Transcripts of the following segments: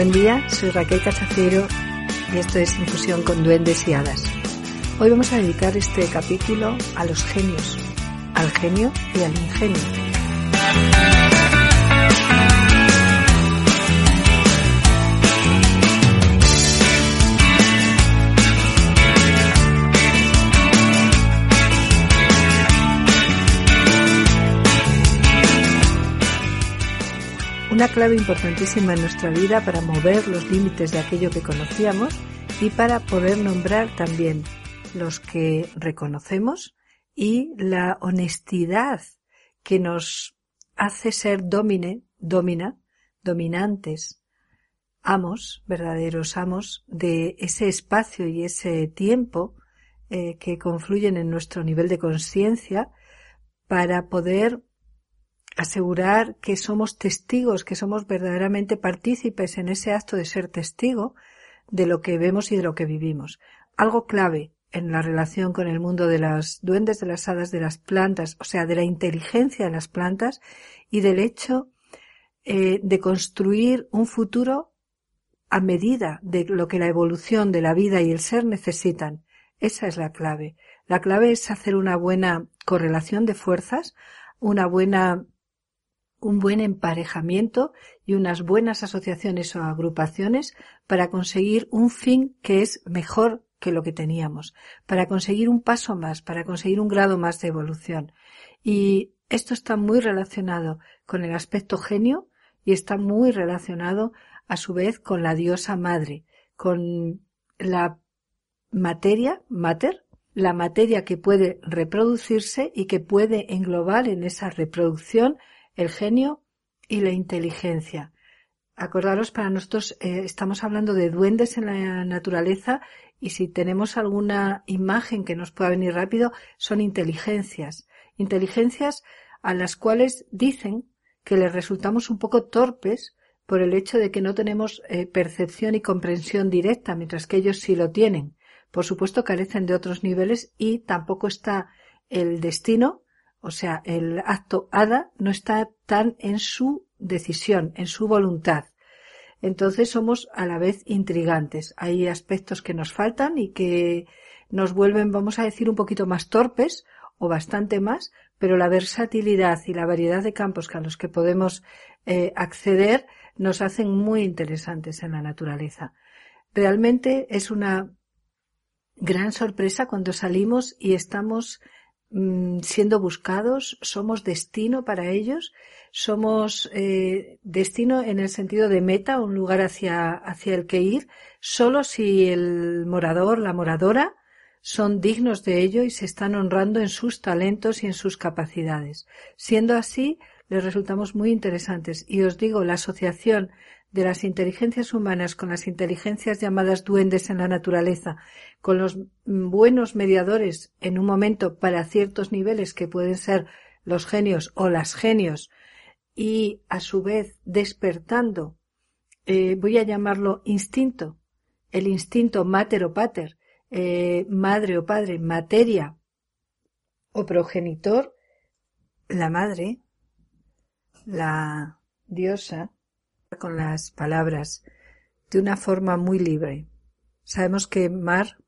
Buen día, soy Raquel Cachaciero y esto es Infusión con Duendes y Hadas. Hoy vamos a dedicar este capítulo a los genios, al genio y al ingenio. Una clave importantísima en nuestra vida para mover los límites de aquello que conocíamos y para poder nombrar también los que reconocemos y la honestidad que nos hace ser domine, domina, dominantes, amos, verdaderos amos de ese espacio y ese tiempo eh, que confluyen en nuestro nivel de conciencia para poder asegurar que somos testigos, que somos verdaderamente partícipes en ese acto de ser testigo de lo que vemos y de lo que vivimos. Algo clave en la relación con el mundo de las duendes, de las hadas, de las plantas, o sea, de la inteligencia de las plantas y del hecho eh, de construir un futuro a medida de lo que la evolución de la vida y el ser necesitan. Esa es la clave. La clave es hacer una buena correlación de fuerzas, una buena un buen emparejamiento y unas buenas asociaciones o agrupaciones para conseguir un fin que es mejor que lo que teníamos, para conseguir un paso más, para conseguir un grado más de evolución. Y esto está muy relacionado con el aspecto genio y está muy relacionado a su vez con la diosa madre, con la materia, mater, la materia que puede reproducirse y que puede englobar en esa reproducción el genio y la inteligencia. Acordaros, para nosotros eh, estamos hablando de duendes en la naturaleza y si tenemos alguna imagen que nos pueda venir rápido, son inteligencias. Inteligencias a las cuales dicen que les resultamos un poco torpes por el hecho de que no tenemos eh, percepción y comprensión directa, mientras que ellos sí lo tienen. Por supuesto, carecen de otros niveles y tampoco está el destino o sea, el acto hada no está tan en su decisión, en su voluntad. Entonces somos a la vez intrigantes. Hay aspectos que nos faltan y que nos vuelven, vamos a decir, un poquito más torpes o bastante más, pero la versatilidad y la variedad de campos a los que podemos eh, acceder nos hacen muy interesantes en la naturaleza. Realmente es una gran sorpresa cuando salimos y estamos siendo buscados, somos destino para ellos, somos eh, destino en el sentido de meta, un lugar hacia, hacia el que ir, solo si el morador, la moradora, son dignos de ello y se están honrando en sus talentos y en sus capacidades. Siendo así, les resultamos muy interesantes. Y os digo, la asociación de las inteligencias humanas con las inteligencias llamadas duendes en la naturaleza, con los buenos mediadores en un momento para ciertos niveles que pueden ser los genios o las genios, y a su vez despertando, eh, voy a llamarlo instinto, el instinto mater o pater, eh, madre o padre, materia o progenitor, la madre, la diosa, con las palabras de una forma muy libre. Sabemos que mar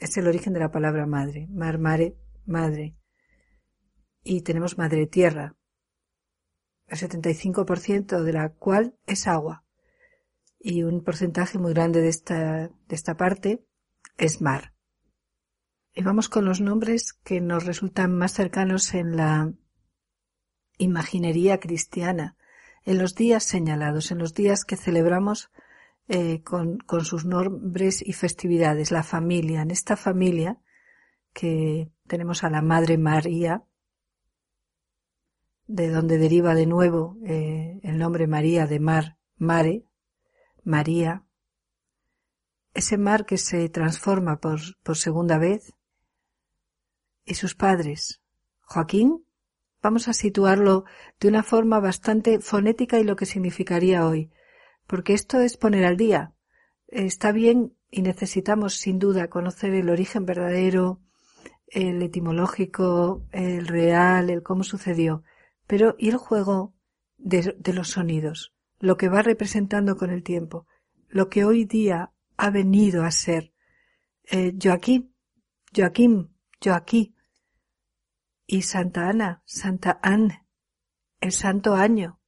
es el origen de la palabra madre, mar, mare, madre. Y tenemos madre tierra, el 75% de la cual es agua. y un porcentaje muy grande de esta, de esta parte es mar. Y vamos con los nombres que nos resultan más cercanos en la imaginería cristiana, en los días señalados, en los días que celebramos eh, con, sus nombres y festividades, la familia. En esta familia que tenemos a la Madre María, de donde deriva de nuevo eh, el nombre María de mar, Mare, María, ese mar que se transforma por, por segunda vez, y sus padres, Joaquín, vamos a situarlo de una forma bastante fonética y lo que significaría hoy, porque esto es poner al día. Está bien y necesitamos sin duda conocer el origen verdadero, el etimológico, el real, el cómo sucedió, pero ¿y el juego de, los sonidos? Lo que va representando con el tiempo, lo que hoy día ha venido a ser eh, Joaquín, Joaquín, Joaquín y Santa Ana, Santa Anne, el santo año,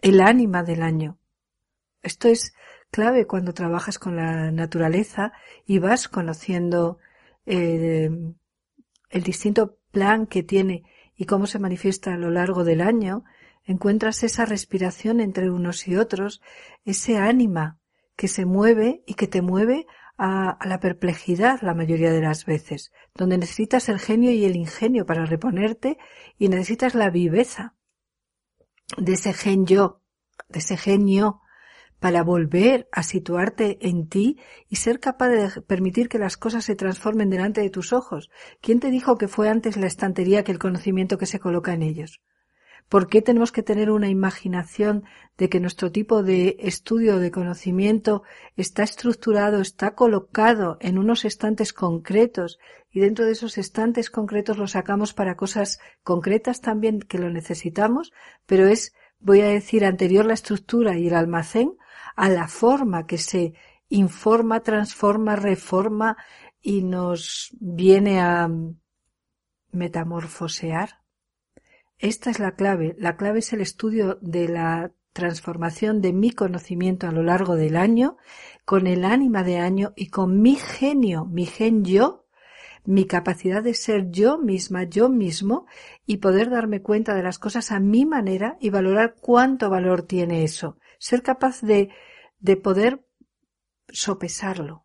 el ánima del año. Esto es clave cuando trabajas con la naturaleza y vas conociendo eh, el distinto plan que tiene y cómo se manifiesta a lo largo del año, encuentras esa respiración entre unos y otros, ese ánima que se mueve y que te mueve a, la perplejidad la mayoría de las veces, donde necesitas el genio y el ingenio para reponerte y necesitas la viveza de ese gen yo, de ese genio para volver a situarte en ti y ser capaz de permitir que las cosas se transformen delante de tus ojos. ¿Quién te dijo que fue antes la estantería que el conocimiento que se coloca en ellos? ¿Por qué tenemos que tener una imaginación de que nuestro tipo de estudio de conocimiento está estructurado, está colocado en unos estantes concretos y dentro de esos estantes concretos lo sacamos para cosas concretas también que lo necesitamos, pero es, voy a decir, anterior la estructura y el almacén a la forma que se informa, transforma, reforma y nos viene a metamorfosear? Esta es la clave. La clave es el estudio de la transformación de mi conocimiento a lo largo del año, con el ánima de año y con mi genio, mi gen yo, mi capacidad de ser yo misma, yo mismo, y poder darme cuenta de las cosas a mi manera y valorar cuánto valor tiene eso. Ser capaz de, de poder sopesarlo,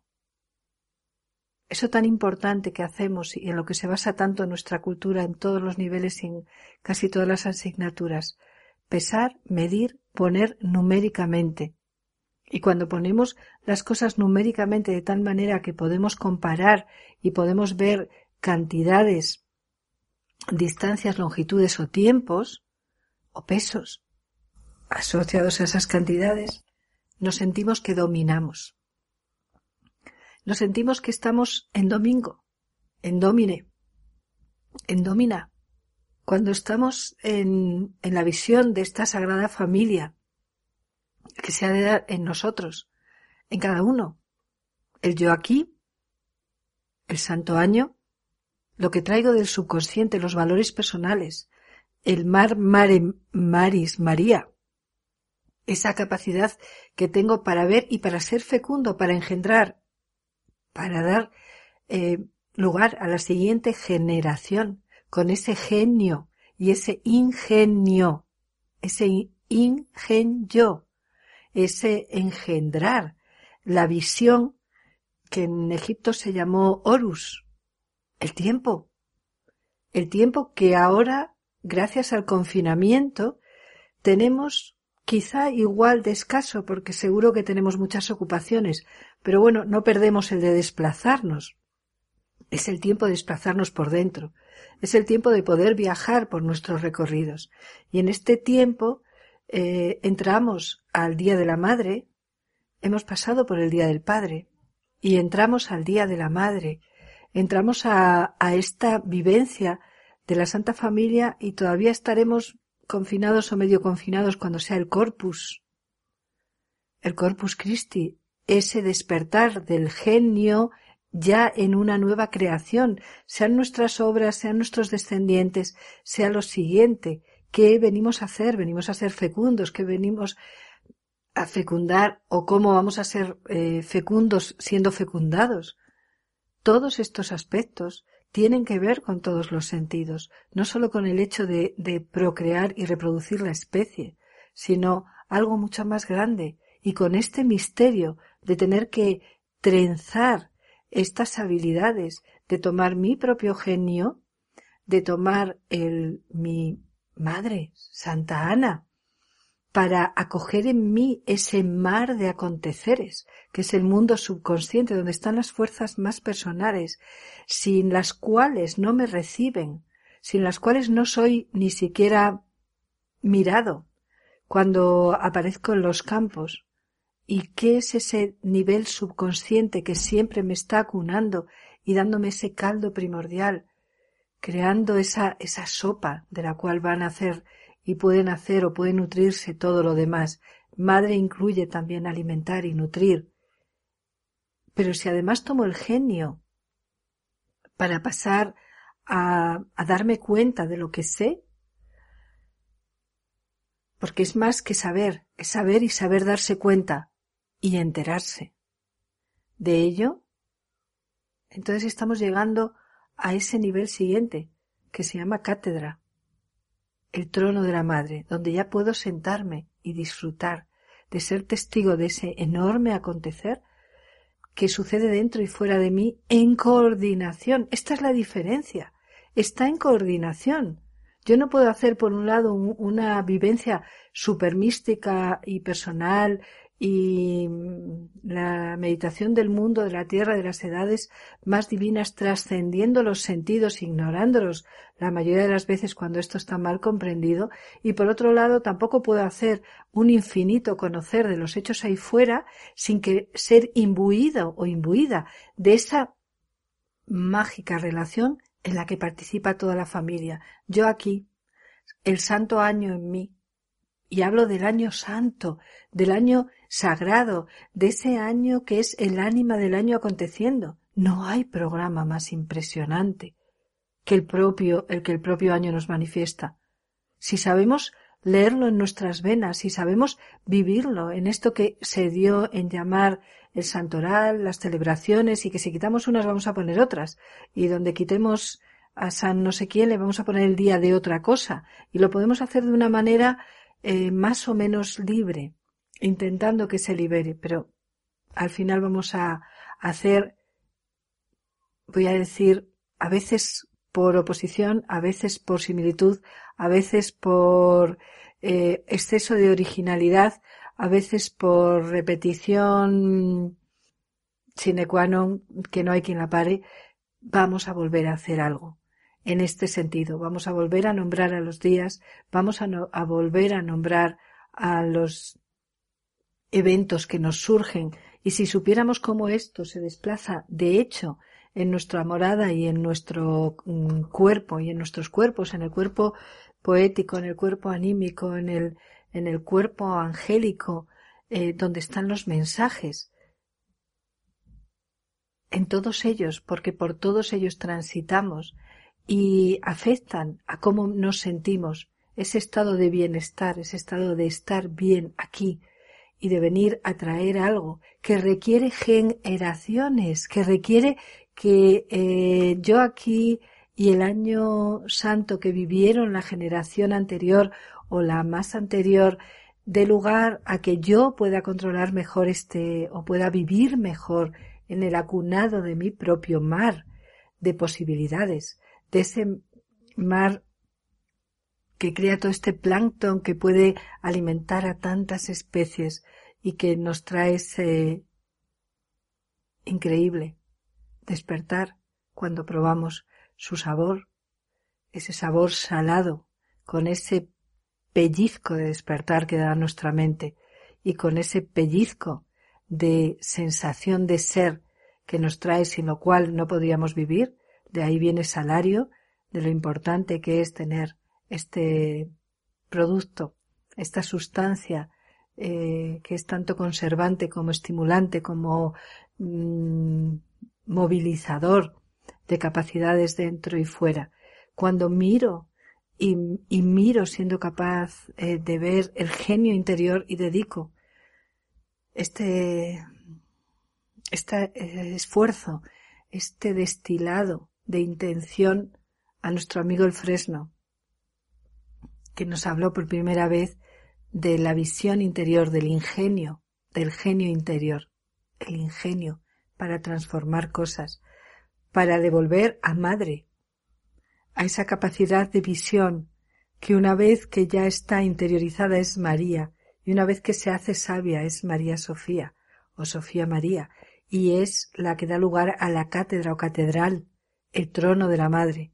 eso tan importante que hacemos y en lo que se basa tanto nuestra cultura en todos los niveles y en casi todas las asignaturas. Pesar, medir, poner numéricamente. Y cuando ponemos las cosas numéricamente de tal manera que podemos comparar y podemos ver cantidades, distancias, longitudes o tiempos, o pesos, asociados a esas cantidades, nos sentimos que dominamos. Nos sentimos que estamos en domingo, en domine, en domina, cuando estamos en, en la visión de esta sagrada familia que se ha de dar en nosotros, en cada uno, el yo aquí, el santo año, lo que traigo del subconsciente, los valores personales, el mar mare maris María, esa capacidad que tengo para ver y para ser fecundo, para engendrar para dar eh, lugar a la siguiente generación con ese genio y ese ingenio, ese ingenio, ese engendrar, la visión que en Egipto se llamó Horus, el tiempo, el tiempo que ahora, gracias al confinamiento, tenemos quizá igual de escaso porque seguro que tenemos muchas ocupaciones, pero bueno, no perdemos el de desplazarnos. Es el tiempo de desplazarnos por dentro. Es el tiempo de poder viajar por nuestros recorridos. Y en este tiempo eh, entramos al Día de la Madre, hemos pasado por el Día del Padre, y entramos al Día de la Madre, entramos a, a esta vivencia de la Santa Familia y todavía estaremos confinados o medio confinados cuando sea el corpus, el corpus Christi, ese despertar del genio ya en una nueva creación, sean nuestras obras, sean nuestros descendientes, sea lo siguiente, ¿qué venimos a hacer? Venimos a ser fecundos, que venimos a fecundar o cómo vamos a ser eh, fecundos siendo fecundados. Todos estos aspectos tienen que ver con todos los sentidos, no solo con el hecho de, de procrear y reproducir la especie, sino algo mucho más grande, y con este misterio de tener que trenzar estas habilidades, de tomar mi propio genio, de tomar el mi madre, Santa Ana, para acoger en mí ese mar de aconteceres, que es el mundo subconsciente, donde están las fuerzas más personales, sin las cuales no me reciben, sin las cuales no soy ni siquiera mirado cuando aparezco en los campos. ¿Y qué es ese nivel subconsciente que siempre me está acunando y dándome ese caldo primordial, creando esa, esa sopa de la cual van a hacer y pueden hacer o pueden nutrirse todo lo demás. Madre incluye también alimentar y nutrir. Pero si además tomo el genio para pasar a, a darme cuenta de lo que sé, porque es más que saber, es saber y saber darse cuenta y enterarse. De ello, entonces estamos llegando a ese nivel siguiente, que se llama cátedra el trono de la madre, donde ya puedo sentarme y disfrutar de ser testigo de ese enorme acontecer que sucede dentro y fuera de mí en coordinación. Esta es la diferencia. Está en coordinación. Yo no puedo hacer, por un lado, una vivencia super mística y personal y mm, la meditación del mundo, de la tierra, de las edades más divinas, trascendiendo los sentidos, ignorándolos la mayoría de las veces cuando esto está mal comprendido, y por otro lado tampoco puedo hacer un infinito conocer de los hechos ahí fuera sin que ser imbuido o imbuida de esa mágica relación en la que participa toda la familia. Yo aquí, el santo año en mí, y hablo del año santo, del año sagrado, de ese año que es el ánima del año aconteciendo. No hay programa más impresionante que el propio, el que el propio año nos manifiesta. Si sabemos leerlo en nuestras venas, si sabemos vivirlo en esto que se dio en llamar el santoral, las celebraciones, y que si quitamos unas vamos a poner otras, y donde quitemos a San no sé quién le vamos a poner el día de otra cosa, y lo podemos hacer de una manera eh, más o menos libre, intentando que se libere, pero al final vamos a hacer, voy a decir, a veces por oposición, a veces por similitud, a veces por eh, exceso de originalidad, a veces por repetición sine qua non, que no hay quien la pare, vamos a volver a hacer algo en este sentido. Vamos a volver a nombrar a los días, vamos a, a volver a nombrar a los eventos que nos surgen. Y si supiéramos cómo esto se desplaza de hecho en nuestra morada y en nuestro mm, cuerpo y en nuestros cuerpos, en el cuerpo poético, en el cuerpo anímico, en el, en el cuerpo angélico, eh, donde están los mensajes, en todos ellos, porque por todos ellos transitamos, y afectan a cómo nos sentimos, ese estado de bienestar, ese estado de estar bien aquí y de venir a traer algo que requiere generaciones, que requiere que eh, yo aquí y el año santo que vivieron la generación anterior o la más anterior dé lugar a que yo pueda controlar mejor este o pueda vivir mejor en el acunado de mi propio mar de posibilidades de ese mar que crea todo este plancton que puede alimentar a tantas especies y que nos trae ese increíble despertar cuando probamos su sabor, ese sabor salado, con ese pellizco de despertar que da nuestra mente y con ese pellizco de sensación de ser que nos trae sin lo cual no podríamos vivir, de ahí viene salario, de lo importante que es tener este producto, esta sustancia eh, que es tanto conservante como estimulante, como mm, movilizador de capacidades dentro y fuera. Cuando miro y, miro siendo capaz eh, de ver el genio interior y dedico este, este esfuerzo, este destilado de intención a nuestro amigo el Fresno, que nos habló por primera vez de la visión interior, del ingenio, del genio interior, el ingenio para transformar cosas, para devolver a madre, a esa capacidad de visión que una vez que ya está interiorizada es María y una vez que se hace sabia es María Sofía o Sofía María y es la que da lugar a la cátedra o catedral, el trono de la madre.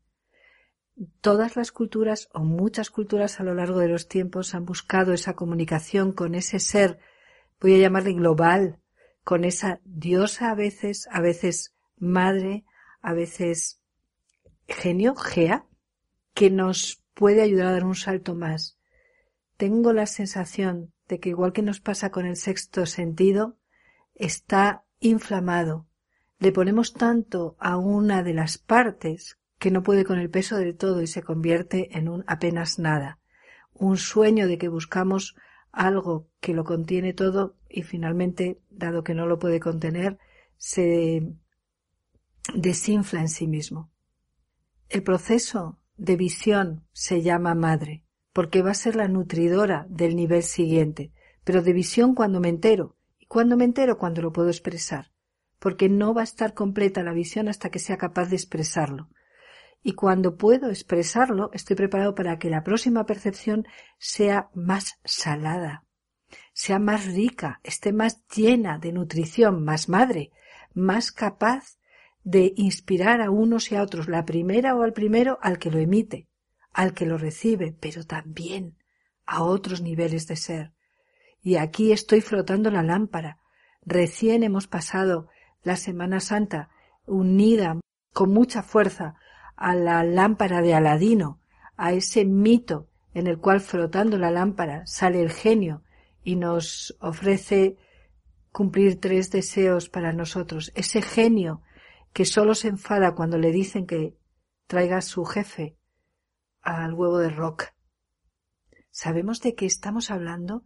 Todas las culturas o muchas culturas a lo largo de los tiempos han buscado esa comunicación con ese ser, voy a llamarle global, con esa diosa a veces, a veces madre, a veces genio, Gea, que nos puede ayudar a dar un salto más. Tengo la sensación de que igual que nos pasa con el sexto sentido, está inflamado. Le ponemos tanto a una de las partes que no puede con el peso de todo y se convierte en un apenas nada. Un sueño de que buscamos algo que lo contiene todo y finalmente, dado que no lo puede contener, se desinfla en sí mismo. El proceso de visión se llama madre, porque va a ser la nutridora del nivel siguiente, pero de visión cuando me entero, y cuando me entero cuando lo puedo expresar, porque no va a estar completa la visión hasta que sea capaz de expresarlo. Y cuando puedo expresarlo, estoy preparado para que la próxima percepción sea más salada, sea más rica, esté más llena de nutrición, más madre, más capaz de inspirar a unos y a otros, la primera o al primero al que lo emite, al que lo recibe, pero también a otros niveles de ser. Y aquí estoy frotando la lámpara. Recién hemos pasado la Semana Santa unida con mucha fuerza a la lámpara de Aladino, a ese mito en el cual frotando la lámpara sale el genio y nos ofrece cumplir tres deseos para nosotros. Ese genio que solo se enfada cuando le dicen que traiga a su jefe al huevo de rock. ¿Sabemos de qué estamos hablando?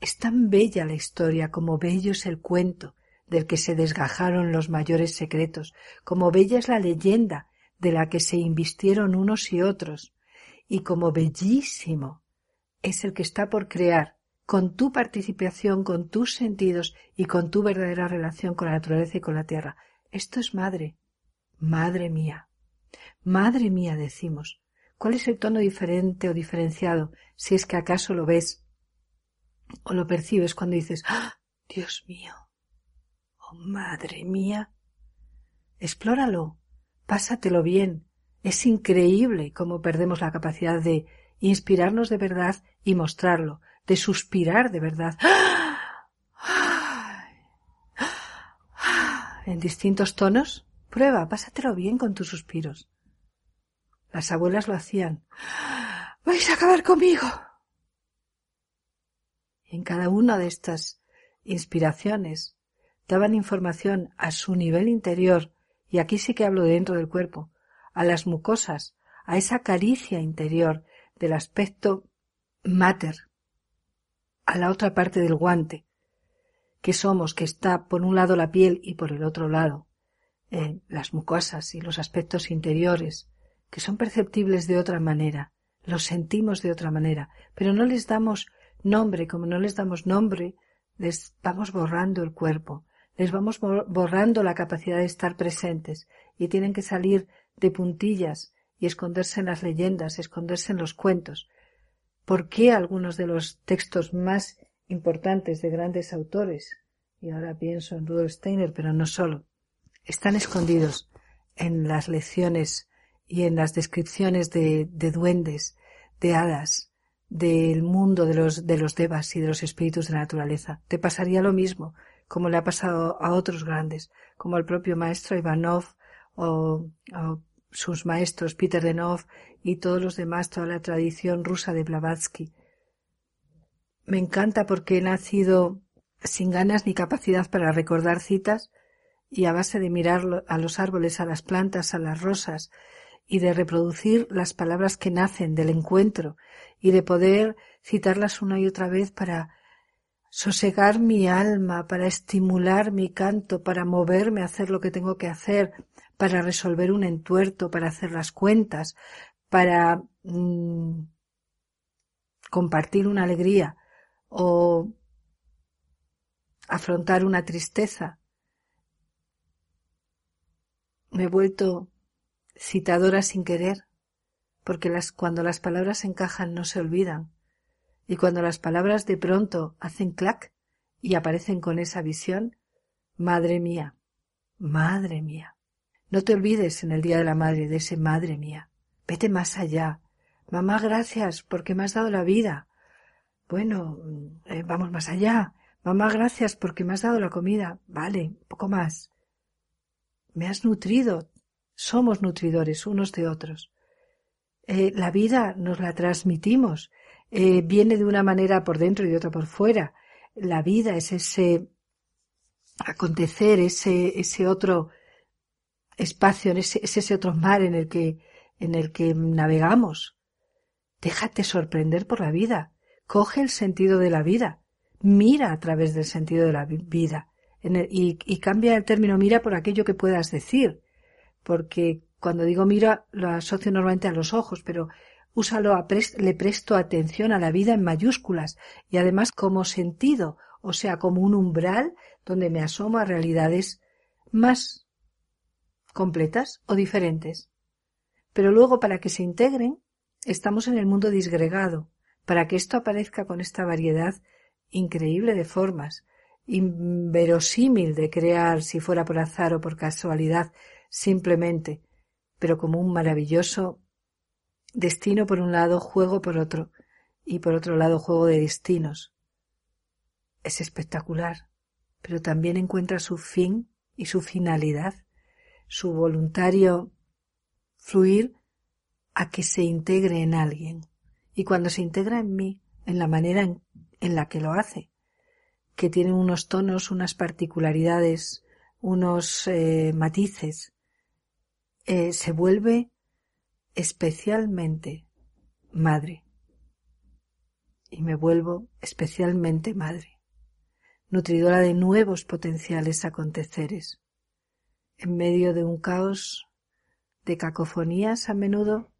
Es tan bella la historia como bello es el cuento del que se desgajaron los mayores secretos, como bella es la leyenda de la que se invistieron unos y otros, y como bellísimo es el que está por crear, con tu participación, con tus sentidos y con tu verdadera relación con la naturaleza y con la tierra. Esto es madre. Madre mía. Madre mía, decimos. ¿Cuál es el tono diferente o diferenciado, si es que acaso lo ves o lo percibes cuando dices, ¡Ah, Dios mío! ¡Oh, madre mía! Explóralo, pásatelo bien. Es increíble cómo perdemos la capacidad de inspirarnos de verdad y mostrarlo, de suspirar de verdad. En distintos tonos? Prueba, pásatelo bien con tus suspiros. Las abuelas lo hacían. ¡Vais a acabar conmigo! en cada una de estas inspiraciones daban información a su nivel interior, y aquí sí que hablo dentro del cuerpo, a las mucosas, a esa caricia interior del aspecto mater, a la otra parte del guante, que somos, que está por un lado la piel y por el otro lado eh, las mucosas y los aspectos interiores, que son perceptibles de otra manera, los sentimos de otra manera, pero no les damos nombre, como no les damos nombre, les vamos borrando el cuerpo, les vamos borrando la capacidad de estar presentes y tienen que salir de puntillas y esconderse en las leyendas, esconderse en los cuentos. ¿Por qué algunos de los textos más importantes de grandes autores, y ahora pienso en Rudolf Steiner, pero no solo, están escondidos en las lecciones y en las descripciones de, duendes, de hadas, del mundo de los, de los devas y de los espíritus de la naturaleza. Te pasaría lo mismo, como le ha pasado a otros grandes, como al propio maestro Ivanov o, o sus maestros Peter Denov y todos los demás, toda la tradición rusa de Blavatsky. Me encanta porque he nacido sin ganas ni capacidad para recordar citas y a base de mirar a los árboles, a las plantas, a las rosas y de reproducir las palabras que nacen del encuentro y de poder citarlas una y otra vez para sosegar mi alma, para estimular mi canto, para moverme a hacer lo que tengo que hacer, para resolver un entuerto, para hacer las cuentas, para mm, compartir una alegría o afrontar una tristeza. Me he vuelto citadora sin querer, porque las, cuando las palabras encajan no se olvidan, y cuando las palabras de pronto hacen clac y aparecen con esa visión, madre mía, madre mía. No te olvides en el Día de la Madre de ese madre mía. Vete más allá. Mamá, gracias porque me has dado la vida. Bueno, eh, vamos más allá. Mamá, gracias porque me has dado la comida. Vale, poco más. Me has nutrido. Somos nutridores unos de otros. Eh, la vida nos la transmitimos. Eh, viene de una manera por dentro y de otra por fuera. La vida es ese acontecer, ese, ese otro espacio, ese, es ese otro mar en el que, en el que navegamos. Déjate sorprender por la vida. Coge el sentido de la vida mira a través del sentido de la vida y, y, cambia el término mira por aquello que puedas decir, porque cuando digo mira lo asocio normalmente a los ojos, pero úsalo le presto atención a la vida en mayúsculas y además como sentido, o sea, como un umbral donde me asomo a realidades más completas o diferentes. Pero luego para que se integren, estamos en el mundo disgregado. Para que esto aparezca con esta variedad, increíble de formas, inverosímil de crear si fuera por azar o por casualidad simplemente, pero como un maravilloso destino por un lado, juego por otro, y por otro lado juego de destinos. Es espectacular, pero también encuentra su fin y su finalidad, su voluntario fluir a que se integre en alguien. Y cuando se integra en mí, en la manera en la que lo hace, que tiene unos tonos, unas particularidades, unos eh, matices, eh, se vuelve especialmente madre. Y me vuelvo especialmente madre, nutridora de nuevos potenciales aconteceres, en medio de un caos de cacofonías a menudo,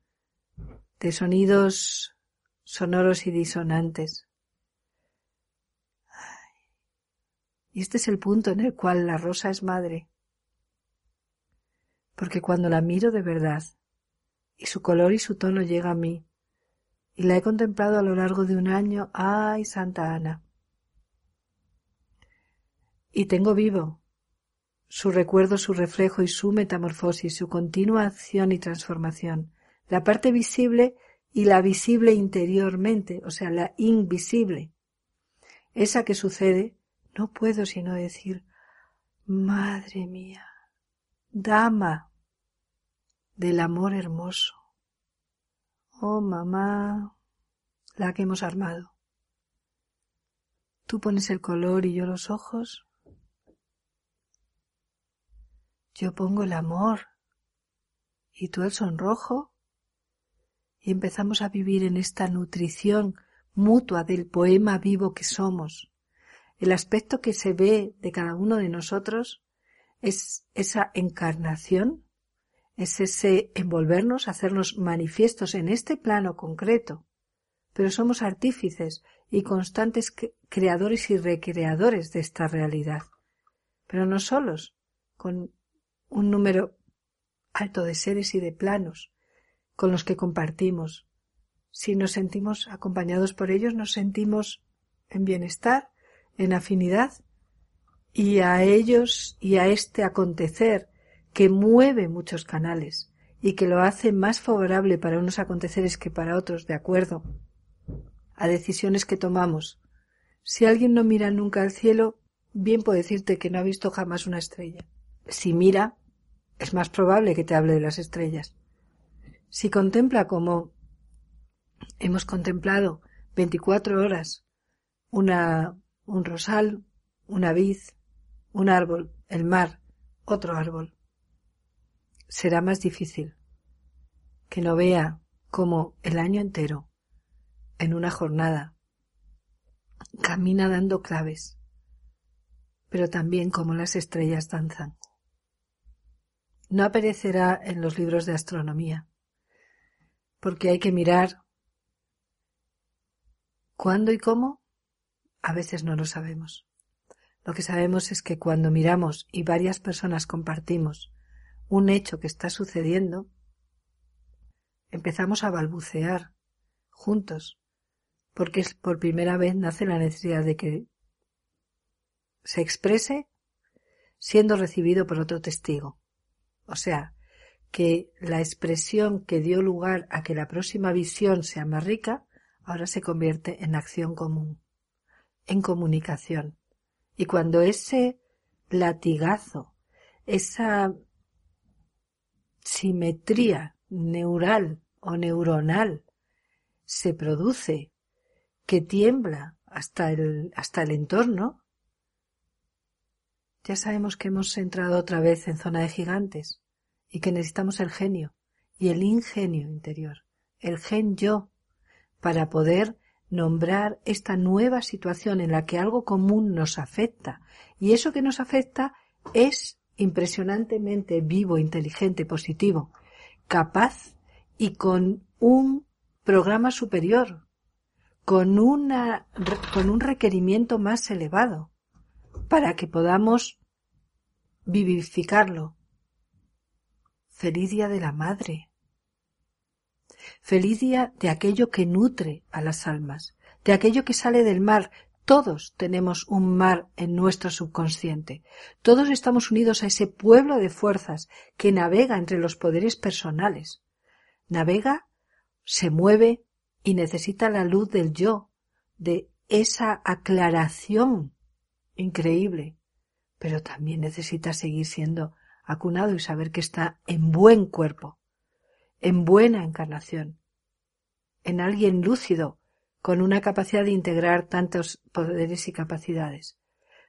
de sonidos sonoros y disonantes, Y este es el punto en el cual la rosa es madre. Porque cuando la miro de verdad, y su color y su tono llega a mí, y la he contemplado a lo largo de un año, ¡ay, Santa Ana! Y tengo vivo su recuerdo, su reflejo y su metamorfosis, su continua acción y transformación, la parte visible y la visible interiormente, o sea, la invisible, esa que sucede no puedo sino decir, Madre mía, dama del amor hermoso. Oh, mamá, la que hemos armado. Tú pones el color y yo los ojos. Yo pongo el amor y tú el sonrojo. Y empezamos a vivir en esta nutrición mutua del poema vivo que somos el aspecto que se ve de cada uno de nosotros es esa encarnación, es ese envolvernos, hacernos manifiestos en este plano concreto, pero somos artífices y constantes creadores y recreadores de esta realidad, pero no solos, con un número alto de seres y de planos con los que compartimos. Si nos sentimos acompañados por ellos, nos sentimos en bienestar en afinidad y a ellos y a este acontecer que mueve muchos canales y que lo hace más favorable para unos aconteceres que para otros, de acuerdo a decisiones que tomamos. Si alguien no mira nunca al cielo, bien puedo decirte que no ha visto jamás una estrella. Si mira, es más probable que te hable de las estrellas. Si contempla como hemos contemplado veinticuatro horas una un rosal, una vid, un árbol, el mar, otro árbol. Será más difícil que no vea como el año entero, en una jornada, camina dando claves, pero también como las estrellas danzan. No aparecerá en los libros de astronomía, porque hay que mirar cuándo y cómo, a veces no lo sabemos. Lo que sabemos es que cuando miramos y varias personas compartimos un hecho que está sucediendo, empezamos a balbucear juntos, porque por primera vez nace la necesidad de que se exprese siendo recibido por otro testigo. O sea, que la expresión que dio lugar a que la próxima visión sea más rica, ahora se convierte en acción común, en comunicación. Y cuando ese latigazo, esa simetría neural o neuronal se produce que tiembla hasta el, hasta el entorno, ya sabemos que hemos entrado otra vez en zona de gigantes y que necesitamos el genio y el ingenio interior, el gen yo, para poder nombrar esta nueva situación en la que algo común nos afecta. Y eso que nos afecta es impresionantemente vivo, inteligente, positivo, capaz y con un programa superior, con, una, con un requerimiento más elevado, para que podamos vivificarlo. Feliz día de la madre. Feliz día de aquello que nutre a las almas, de aquello que sale del mar, todos tenemos un mar en nuestro subconsciente. Todos estamos unidos a ese pueblo de fuerzas que navega entre los poderes personales. Navega, se mueve y necesita la luz del yo, de esa aclaración increíble. Pero también necesita seguir siendo acunado y saber que está en buen cuerpo, en buena encarnación, en alguien lúcido con una capacidad de integrar tantos poderes y capacidades,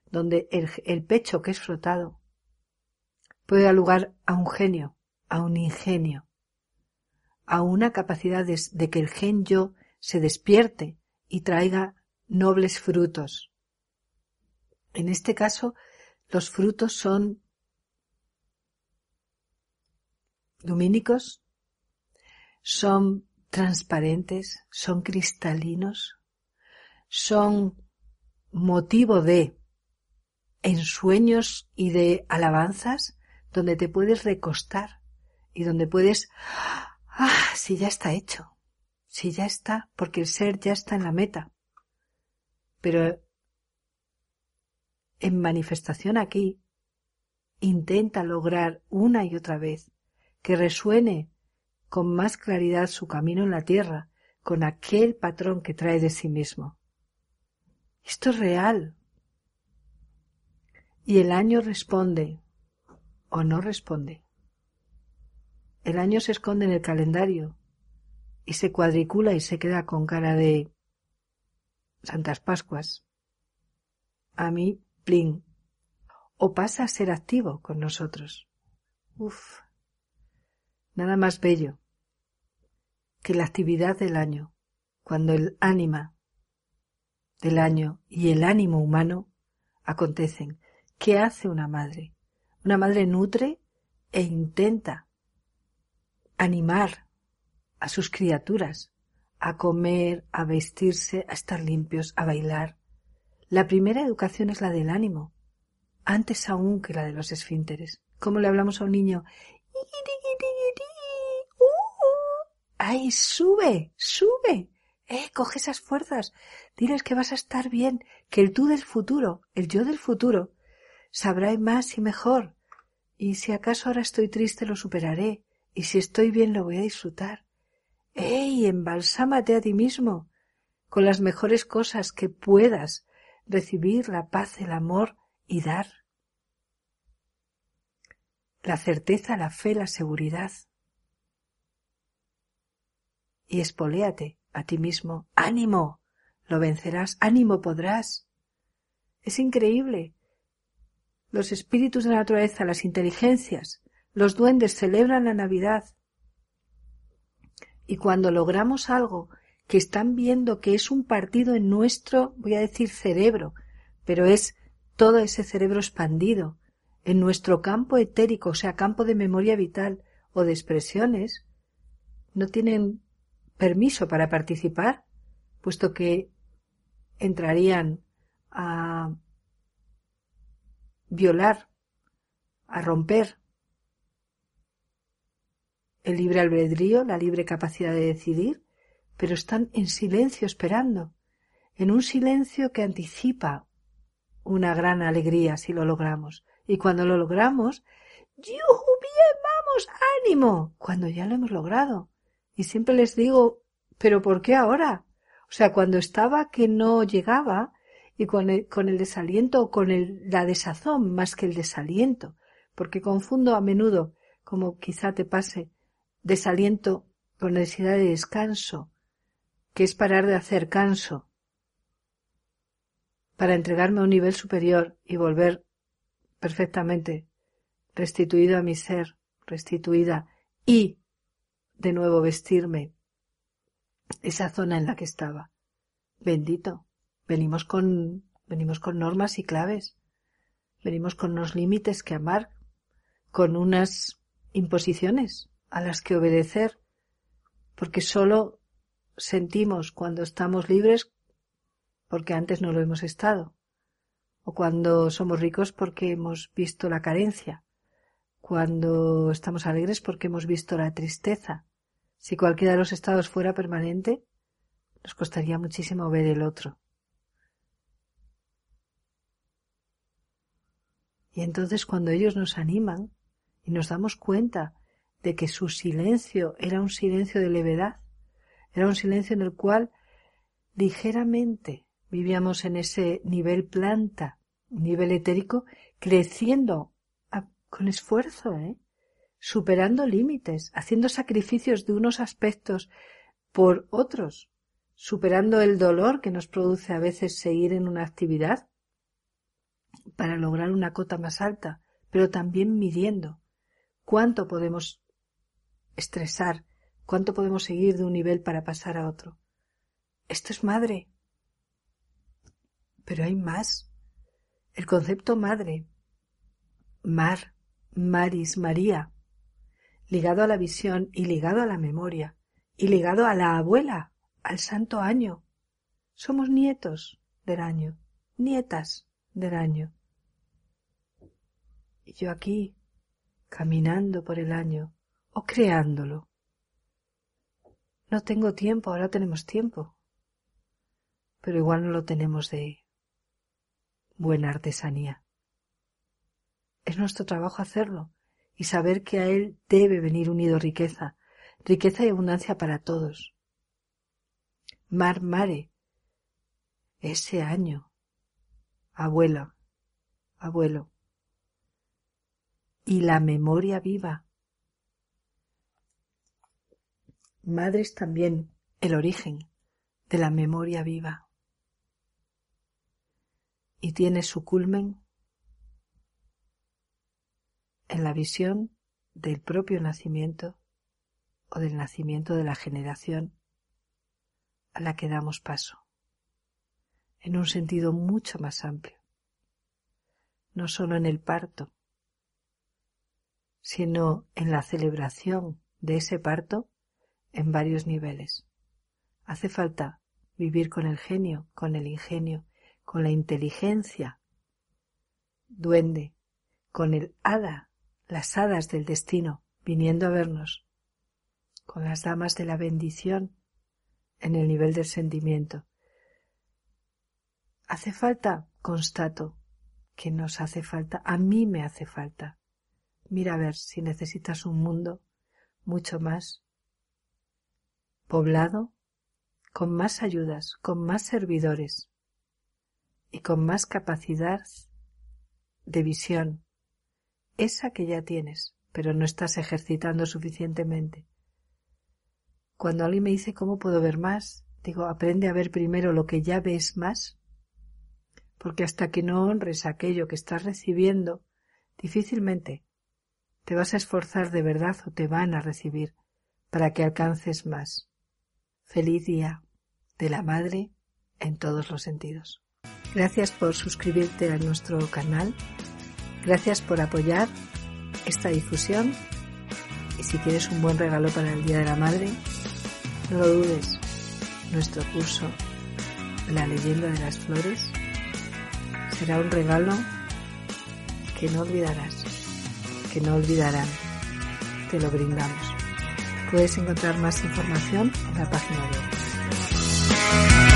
donde el, pecho que es frotado puede dar lugar a un genio, a un ingenio, a una capacidad de, de que el gen yo se despierte y traiga nobles frutos. En este caso, los frutos son lumínicos, son transparentes, son cristalinos, son motivo de ensueños y de alabanzas donde te puedes recostar y donde puedes, ah, si ya está hecho, si ya está, porque el ser ya está en la meta. Pero en manifestación aquí, intenta lograr una y otra vez que resuene con más claridad su camino en la tierra, con aquel patrón que trae de sí mismo. Esto es real. Y el año responde o no responde. El año se esconde en el calendario y se cuadricula y se queda con cara de Santas Pascuas. A mí, plin. O pasa a ser activo con nosotros. Uf, nada más bello que la actividad del año, cuando el ánima del año y el ánimo humano acontecen. ¿Qué hace una madre? Una madre nutre e intenta animar a sus criaturas a comer, a vestirse, a estar limpios, a bailar. La primera educación es la del ánimo, antes aún que la de los esfínteres. ¿Cómo le hablamos a un niño? ¡Ay, sube! ¡Sube! ¡Eh! Coge esas fuerzas. Diles que vas a estar bien, que el tú del futuro, el yo del futuro, sabrá más y mejor. Y si acaso ahora estoy triste, lo superaré. Y si estoy bien, lo voy a disfrutar. ¡Ey! Embalsámate a ti mismo con las mejores cosas que puedas recibir la paz, el amor y dar. La certeza, la fe, la seguridad y espoléate a ti mismo. ¡Ánimo! Lo vencerás. ¡Ánimo podrás! Es increíble. Los espíritus de la naturaleza, las inteligencias, los duendes celebran la Navidad. Y cuando logramos algo que están viendo que es un partido en nuestro, voy a decir cerebro, pero es todo ese cerebro expandido, en nuestro campo etérico, o sea, campo de memoria vital o de expresiones, no tienen permiso para participar, puesto que entrarían a violar, a romper el libre albedrío, la libre capacidad de decidir, pero están en silencio esperando, en un silencio que anticipa una gran alegría si lo logramos. Y cuando lo logramos, ¡Yuhu! Bien, vamos, ánimo, cuando ya lo hemos logrado. Y siempre les digo, ¿pero por qué ahora? O sea, cuando estaba que no llegaba y con el, con el desaliento o con el, la desazón más que el desaliento, porque confundo a menudo, como quizá te pase, desaliento con necesidad de descanso, que es parar de hacer canso, para entregarme a un nivel superior y volver perfectamente restituido a mi ser, restituida y de nuevo vestirme esa zona en la que estaba. Bendito. Venimos con, venimos con normas y claves. Venimos con unos límites que amar, con unas imposiciones a las que obedecer, porque solo sentimos cuando estamos libres porque antes no lo hemos estado, o cuando somos ricos porque hemos visto la carencia, cuando estamos alegres porque hemos visto la tristeza. Si cualquiera de los estados fuera permanente, nos costaría muchísimo ver el otro. Y entonces cuando ellos nos animan y nos damos cuenta de que su silencio era un silencio de levedad, era un silencio en el cual ligeramente vivíamos en ese nivel planta, nivel etérico, creciendo con esfuerzo, ¿eh? Superando límites, haciendo sacrificios de unos aspectos por otros, superando el dolor que nos produce a veces seguir en una actividad para lograr una cota más alta, pero también midiendo cuánto podemos estresar, cuánto podemos seguir de un nivel para pasar a otro. Esto es madre. Pero hay más. El concepto madre, mar, maris, María, ligado a la visión y ligado a la memoria, y ligado a la abuela, al santo año. Somos nietos del año, nietas del año. Y yo aquí, caminando por el año, o creándolo. No tengo tiempo, ahora tenemos tiempo. Pero igual no lo tenemos de buena artesanía. Es nuestro trabajo hacerlo y saber que a él debe venir unido riqueza, riqueza y abundancia para todos. Mar mare, ese año, abuela, abuelo, y la memoria viva. Madre es también el origen de la memoria viva y tiene su culmen en la visión del propio nacimiento o del nacimiento de la generación a la que damos paso, en un sentido mucho más amplio, no solo en el parto, sino en la celebración de ese parto en varios niveles. Hace falta vivir con el genio, con el ingenio, con la inteligencia, duende, con el hada, las hadas del destino viniendo a vernos, con las damas de la bendición en el nivel del sentimiento. Hace falta, constato, que nos hace falta, a mí me hace falta. Mira a ver si necesitas un mundo mucho más poblado, con más ayudas, con más servidores, y con más capacidad de visión, esa que ya tienes, pero no estás ejercitando suficientemente. Cuando alguien me dice cómo puedo ver más, digo, aprende a ver primero lo que ya ves más, porque hasta que no honres aquello que estás recibiendo, difícilmente te vas a esforzar de verdad o te van a recibir para que alcances más. Feliz día. de la madre en todos los sentidos. Gracias por suscribirte a nuestro canal. Gracias por apoyar esta difusión. Y si quieres un buen regalo para el Día de la Madre, no lo dudes. Nuestro curso La leyenda de las flores será un regalo que no olvidarás, que no olvidarán. Te lo brindamos. Puedes encontrar más información en la página web.